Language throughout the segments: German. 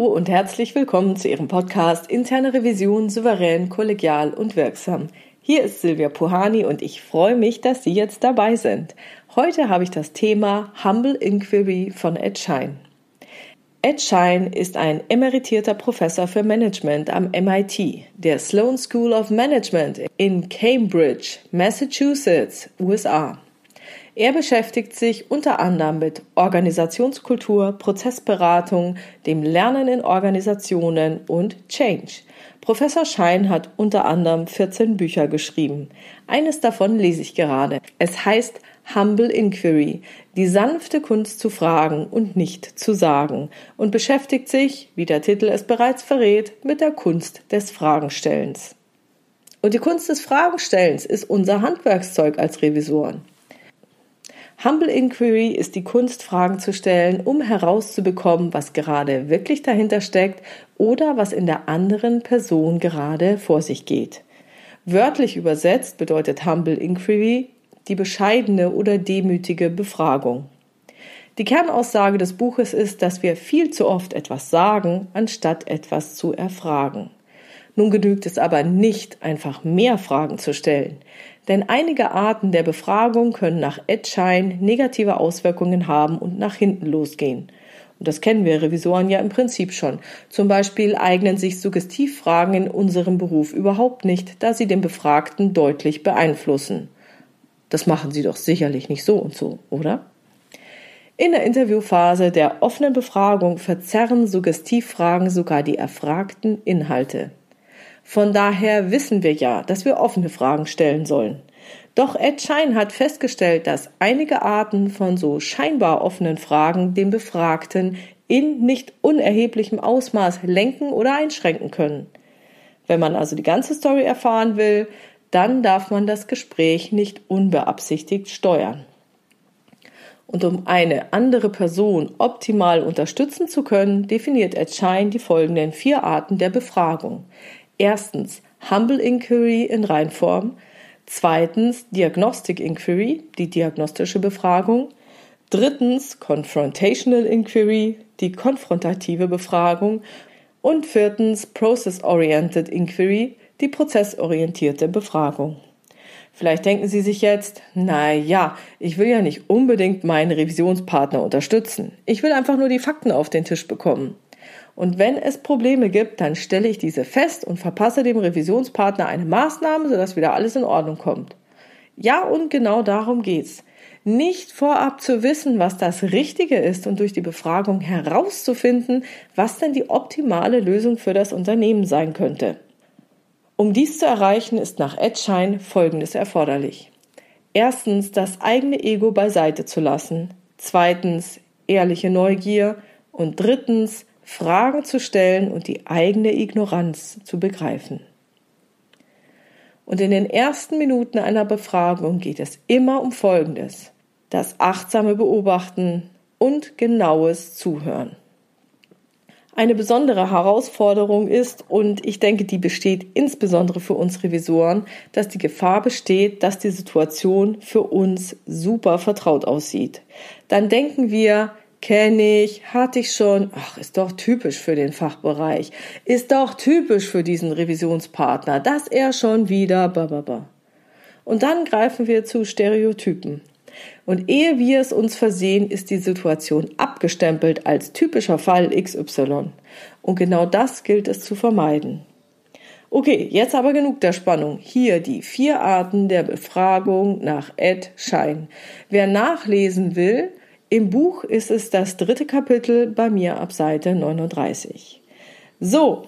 Hallo und herzlich willkommen zu Ihrem Podcast Interne Revision souverän, kollegial und wirksam. Hier ist Silvia Puhani und ich freue mich, dass Sie jetzt dabei sind. Heute habe ich das Thema Humble Inquiry von Ed Schein. Ed Schein ist ein emeritierter Professor für Management am MIT, der Sloan School of Management in Cambridge, Massachusetts, USA. Er beschäftigt sich unter anderem mit Organisationskultur, Prozessberatung, dem Lernen in Organisationen und Change. Professor Schein hat unter anderem 14 Bücher geschrieben. Eines davon lese ich gerade. Es heißt Humble Inquiry, die sanfte Kunst zu fragen und nicht zu sagen und beschäftigt sich, wie der Titel es bereits verrät, mit der Kunst des Fragenstellens. Und die Kunst des Fragenstellens ist unser Handwerkszeug als Revisoren. Humble Inquiry ist die Kunst, Fragen zu stellen, um herauszubekommen, was gerade wirklich dahinter steckt oder was in der anderen Person gerade vor sich geht. Wörtlich übersetzt bedeutet Humble Inquiry die bescheidene oder demütige Befragung. Die Kernaussage des Buches ist, dass wir viel zu oft etwas sagen, anstatt etwas zu erfragen. Nun genügt es aber nicht, einfach mehr Fragen zu stellen. Denn einige Arten der Befragung können nach Edschein negative Auswirkungen haben und nach hinten losgehen. Und das kennen wir Revisoren ja im Prinzip schon. Zum Beispiel eignen sich Suggestivfragen in unserem Beruf überhaupt nicht, da sie den Befragten deutlich beeinflussen. Das machen sie doch sicherlich nicht so und so, oder? In der Interviewphase der offenen Befragung verzerren Suggestivfragen sogar die erfragten Inhalte. Von daher wissen wir ja, dass wir offene Fragen stellen sollen. Doch Ed Schein hat festgestellt, dass einige Arten von so scheinbar offenen Fragen den Befragten in nicht unerheblichem Ausmaß lenken oder einschränken können. Wenn man also die ganze Story erfahren will, dann darf man das Gespräch nicht unbeabsichtigt steuern. Und um eine andere Person optimal unterstützen zu können, definiert Ed Schein die folgenden vier Arten der Befragung. Erstens Humble Inquiry in Reinform. Zweitens Diagnostic Inquiry, die diagnostische Befragung. Drittens Confrontational Inquiry, die konfrontative Befragung. Und viertens Process-Oriented Inquiry, die prozessorientierte Befragung. Vielleicht denken Sie sich jetzt, na ja, ich will ja nicht unbedingt meinen Revisionspartner unterstützen. Ich will einfach nur die Fakten auf den Tisch bekommen. Und wenn es Probleme gibt, dann stelle ich diese fest und verpasse dem Revisionspartner eine Maßnahme, sodass wieder alles in Ordnung kommt. Ja, und genau darum geht's. Nicht vorab zu wissen, was das Richtige ist und durch die Befragung herauszufinden, was denn die optimale Lösung für das Unternehmen sein könnte. Um dies zu erreichen, ist nach Edschein Folgendes erforderlich. Erstens, das eigene Ego beiseite zu lassen. Zweitens, ehrliche Neugier. Und drittens, Fragen zu stellen und die eigene Ignoranz zu begreifen. Und in den ersten Minuten einer Befragung geht es immer um Folgendes. Das achtsame Beobachten und genaues Zuhören. Eine besondere Herausforderung ist, und ich denke, die besteht insbesondere für uns Revisoren, dass die Gefahr besteht, dass die Situation für uns super vertraut aussieht. Dann denken wir, Kenne ich, hatte ich schon. Ach, ist doch typisch für den Fachbereich. Ist doch typisch für diesen Revisionspartner, dass er schon wieder bababa. Und dann greifen wir zu Stereotypen. Und ehe wir es uns versehen, ist die Situation abgestempelt als typischer Fall XY. Und genau das gilt es zu vermeiden. Okay, jetzt aber genug der Spannung. Hier die vier Arten der Befragung nach Ed Schein. Wer nachlesen will, im Buch ist es das dritte Kapitel bei mir ab Seite 39. So,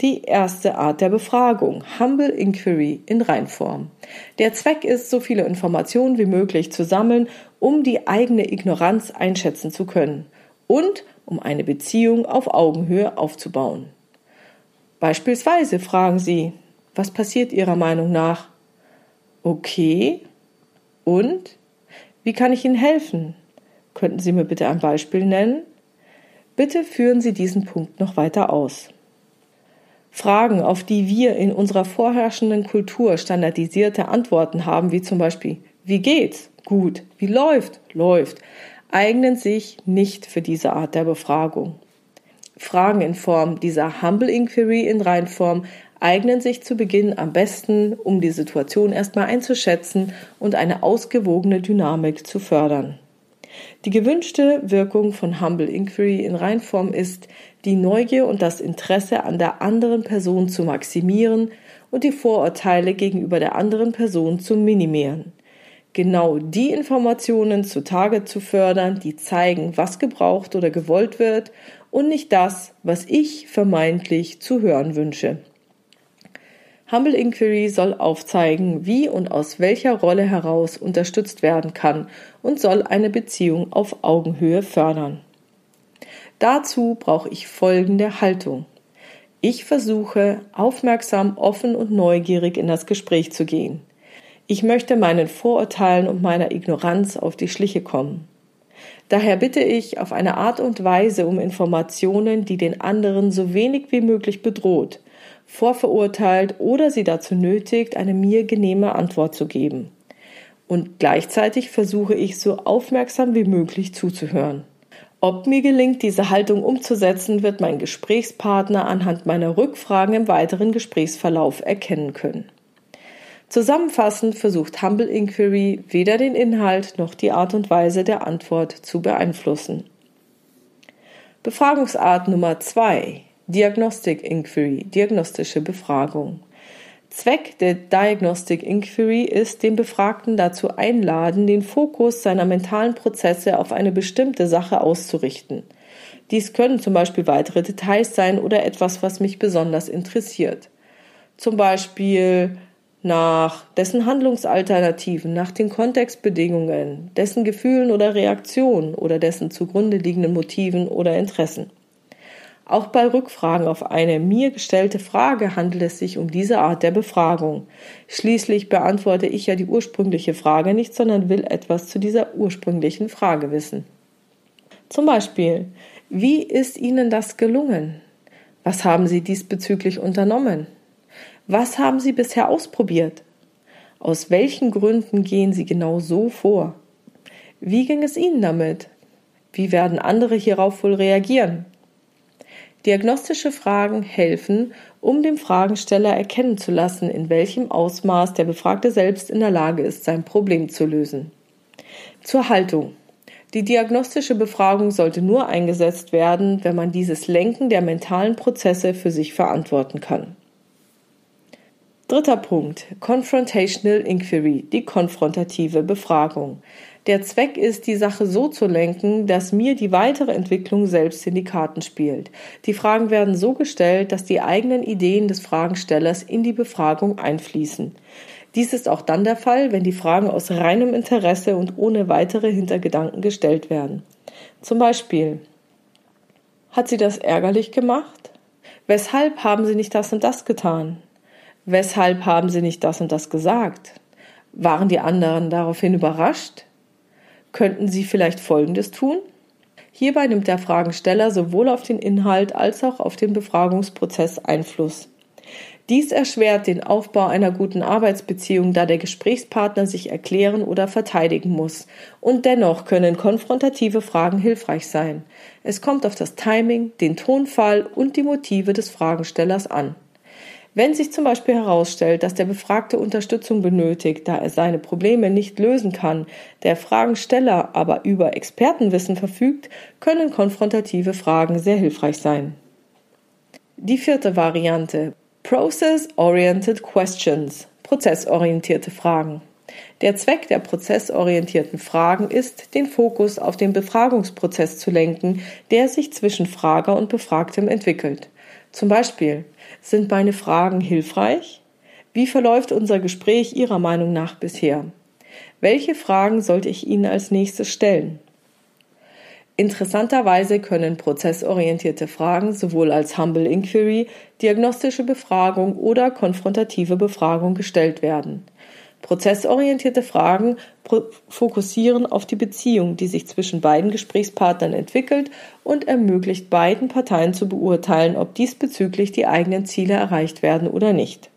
die erste Art der Befragung, Humble Inquiry in Reinform. Der Zweck ist, so viele Informationen wie möglich zu sammeln, um die eigene Ignoranz einschätzen zu können und um eine Beziehung auf Augenhöhe aufzubauen. Beispielsweise fragen Sie, was passiert Ihrer Meinung nach? Okay. Und? Wie kann ich Ihnen helfen? Könnten Sie mir bitte ein Beispiel nennen? Bitte führen Sie diesen Punkt noch weiter aus. Fragen, auf die wir in unserer vorherrschenden Kultur standardisierte Antworten haben, wie zum Beispiel Wie geht's? Gut. Wie läuft? Läuft, eignen sich nicht für diese Art der Befragung. Fragen in Form dieser Humble Inquiry in Reinform eignen sich zu Beginn am besten, um die Situation erstmal einzuschätzen und eine ausgewogene Dynamik zu fördern. Die gewünschte Wirkung von Humble Inquiry in Reinform ist, die Neugier und das Interesse an der anderen Person zu maximieren und die Vorurteile gegenüber der anderen Person zu minimieren. Genau die Informationen zutage zu fördern, die zeigen, was gebraucht oder gewollt wird und nicht das, was ich vermeintlich zu hören wünsche. Humble Inquiry soll aufzeigen, wie und aus welcher Rolle heraus unterstützt werden kann und soll eine Beziehung auf Augenhöhe fördern. Dazu brauche ich folgende Haltung. Ich versuche, aufmerksam, offen und neugierig in das Gespräch zu gehen. Ich möchte meinen Vorurteilen und meiner Ignoranz auf die Schliche kommen. Daher bitte ich auf eine Art und Weise um Informationen, die den anderen so wenig wie möglich bedroht, vorverurteilt oder sie dazu nötigt, eine mir genehme Antwort zu geben. Und gleichzeitig versuche ich so aufmerksam wie möglich zuzuhören. Ob mir gelingt, diese Haltung umzusetzen, wird mein Gesprächspartner anhand meiner Rückfragen im weiteren Gesprächsverlauf erkennen können. Zusammenfassend versucht Humble Inquiry weder den Inhalt noch die Art und Weise der Antwort zu beeinflussen. Befragungsart Nummer zwei: Diagnostic Inquiry, diagnostische Befragung. Zweck der Diagnostic Inquiry ist, den Befragten dazu einladen, den Fokus seiner mentalen Prozesse auf eine bestimmte Sache auszurichten. Dies können zum Beispiel weitere Details sein oder etwas, was mich besonders interessiert. Zum Beispiel nach dessen Handlungsalternativen, nach den Kontextbedingungen, dessen Gefühlen oder Reaktionen oder dessen zugrunde liegenden Motiven oder Interessen. Auch bei Rückfragen auf eine mir gestellte Frage handelt es sich um diese Art der Befragung. Schließlich beantworte ich ja die ursprüngliche Frage nicht, sondern will etwas zu dieser ursprünglichen Frage wissen. Zum Beispiel, wie ist Ihnen das gelungen? Was haben Sie diesbezüglich unternommen? Was haben Sie bisher ausprobiert? Aus welchen Gründen gehen Sie genau so vor? Wie ging es Ihnen damit? Wie werden andere hierauf wohl reagieren? Diagnostische Fragen helfen, um dem Fragensteller erkennen zu lassen, in welchem Ausmaß der Befragte selbst in der Lage ist, sein Problem zu lösen. Zur Haltung. Die diagnostische Befragung sollte nur eingesetzt werden, wenn man dieses Lenken der mentalen Prozesse für sich verantworten kann. Dritter Punkt. Confrontational Inquiry, die konfrontative Befragung. Der Zweck ist, die Sache so zu lenken, dass mir die weitere Entwicklung selbst in die Karten spielt. Die Fragen werden so gestellt, dass die eigenen Ideen des Fragenstellers in die Befragung einfließen. Dies ist auch dann der Fall, wenn die Fragen aus reinem Interesse und ohne weitere Hintergedanken gestellt werden. Zum Beispiel, hat sie das ärgerlich gemacht? Weshalb haben sie nicht das und das getan? Weshalb haben Sie nicht das und das gesagt? Waren die anderen daraufhin überrascht? Könnten Sie vielleicht Folgendes tun? Hierbei nimmt der Fragensteller sowohl auf den Inhalt als auch auf den Befragungsprozess Einfluss. Dies erschwert den Aufbau einer guten Arbeitsbeziehung, da der Gesprächspartner sich erklären oder verteidigen muss. Und dennoch können konfrontative Fragen hilfreich sein. Es kommt auf das Timing, den Tonfall und die Motive des Fragenstellers an. Wenn sich zum Beispiel herausstellt, dass der Befragte Unterstützung benötigt, da er seine Probleme nicht lösen kann, der Fragensteller aber über Expertenwissen verfügt, können konfrontative Fragen sehr hilfreich sein. Die vierte Variante Process-Oriented Questions prozessorientierte Fragen. Der Zweck der prozessorientierten Fragen ist, den Fokus auf den Befragungsprozess zu lenken, der sich zwischen Frager und Befragtem entwickelt. Zum Beispiel, sind meine Fragen hilfreich? Wie verläuft unser Gespräch Ihrer Meinung nach bisher? Welche Fragen sollte ich Ihnen als nächstes stellen? Interessanterweise können prozessorientierte Fragen sowohl als Humble Inquiry, diagnostische Befragung oder konfrontative Befragung gestellt werden. Prozessorientierte Fragen fokussieren auf die Beziehung, die sich zwischen beiden Gesprächspartnern entwickelt und ermöglicht beiden Parteien zu beurteilen, ob diesbezüglich die eigenen Ziele erreicht werden oder nicht.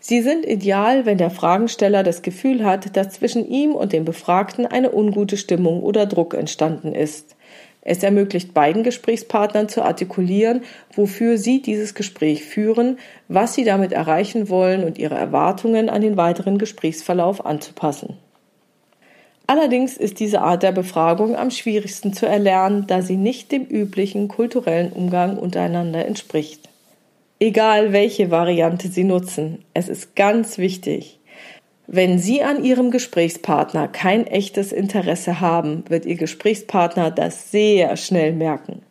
Sie sind ideal, wenn der Fragensteller das Gefühl hat, dass zwischen ihm und dem Befragten eine ungute Stimmung oder Druck entstanden ist. Es ermöglicht beiden Gesprächspartnern zu artikulieren, wofür sie dieses Gespräch führen, was sie damit erreichen wollen und ihre Erwartungen an den weiteren Gesprächsverlauf anzupassen. Allerdings ist diese Art der Befragung am schwierigsten zu erlernen, da sie nicht dem üblichen kulturellen Umgang untereinander entspricht. Egal welche Variante Sie nutzen, es ist ganz wichtig. Wenn Sie an Ihrem Gesprächspartner kein echtes Interesse haben, wird Ihr Gesprächspartner das sehr schnell merken.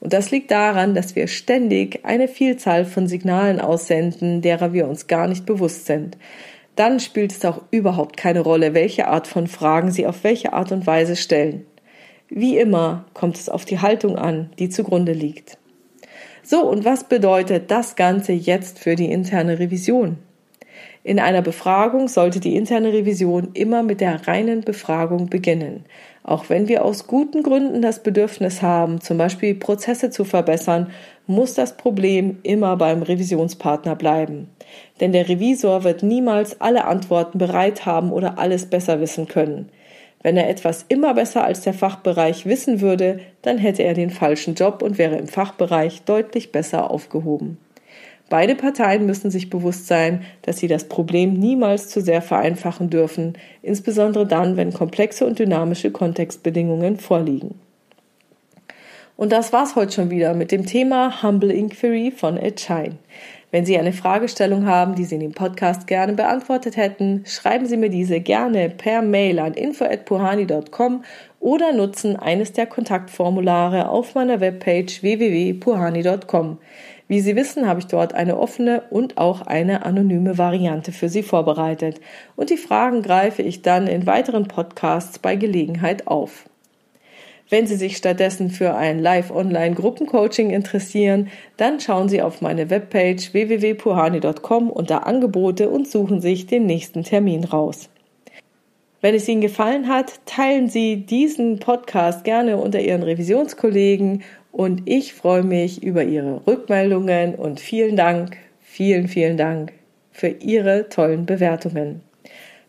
Und das liegt daran, dass wir ständig eine Vielzahl von Signalen aussenden, derer wir uns gar nicht bewusst sind dann spielt es auch überhaupt keine Rolle, welche Art von Fragen Sie auf welche Art und Weise stellen. Wie immer kommt es auf die Haltung an, die zugrunde liegt. So, und was bedeutet das Ganze jetzt für die interne Revision? In einer Befragung sollte die interne Revision immer mit der reinen Befragung beginnen. Auch wenn wir aus guten Gründen das Bedürfnis haben, zum Beispiel Prozesse zu verbessern, muss das Problem immer beim Revisionspartner bleiben. Denn der Revisor wird niemals alle Antworten bereit haben oder alles besser wissen können. Wenn er etwas immer besser als der Fachbereich wissen würde, dann hätte er den falschen Job und wäre im Fachbereich deutlich besser aufgehoben. Beide Parteien müssen sich bewusst sein, dass sie das Problem niemals zu sehr vereinfachen dürfen, insbesondere dann, wenn komplexe und dynamische Kontextbedingungen vorliegen. Und das war's heute schon wieder mit dem Thema Humble Inquiry von Ed Shine. Wenn Sie eine Fragestellung haben, die Sie in dem Podcast gerne beantwortet hätten, schreiben Sie mir diese gerne per Mail an info@puhani.com oder nutzen eines der Kontaktformulare auf meiner Webpage www.puhani.com. Wie Sie wissen, habe ich dort eine offene und auch eine anonyme Variante für Sie vorbereitet. Und die Fragen greife ich dann in weiteren Podcasts bei Gelegenheit auf. Wenn Sie sich stattdessen für ein Live-Online-Gruppencoaching interessieren, dann schauen Sie auf meine Webpage www.puhani.com unter Angebote und suchen sich den nächsten Termin raus. Wenn es Ihnen gefallen hat, teilen Sie diesen Podcast gerne unter Ihren Revisionskollegen und ich freue mich über Ihre Rückmeldungen und vielen Dank, vielen, vielen Dank für Ihre tollen Bewertungen.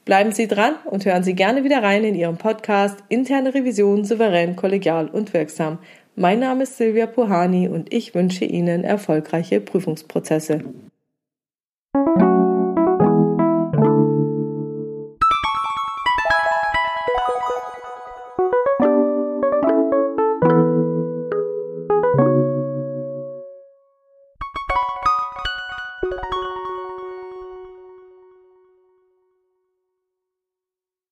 Bleiben Sie dran und hören Sie gerne wieder rein in Ihrem Podcast Interne Revision souverän, kollegial und wirksam. Mein Name ist Silvia Puhani und ich wünsche Ihnen erfolgreiche Prüfungsprozesse.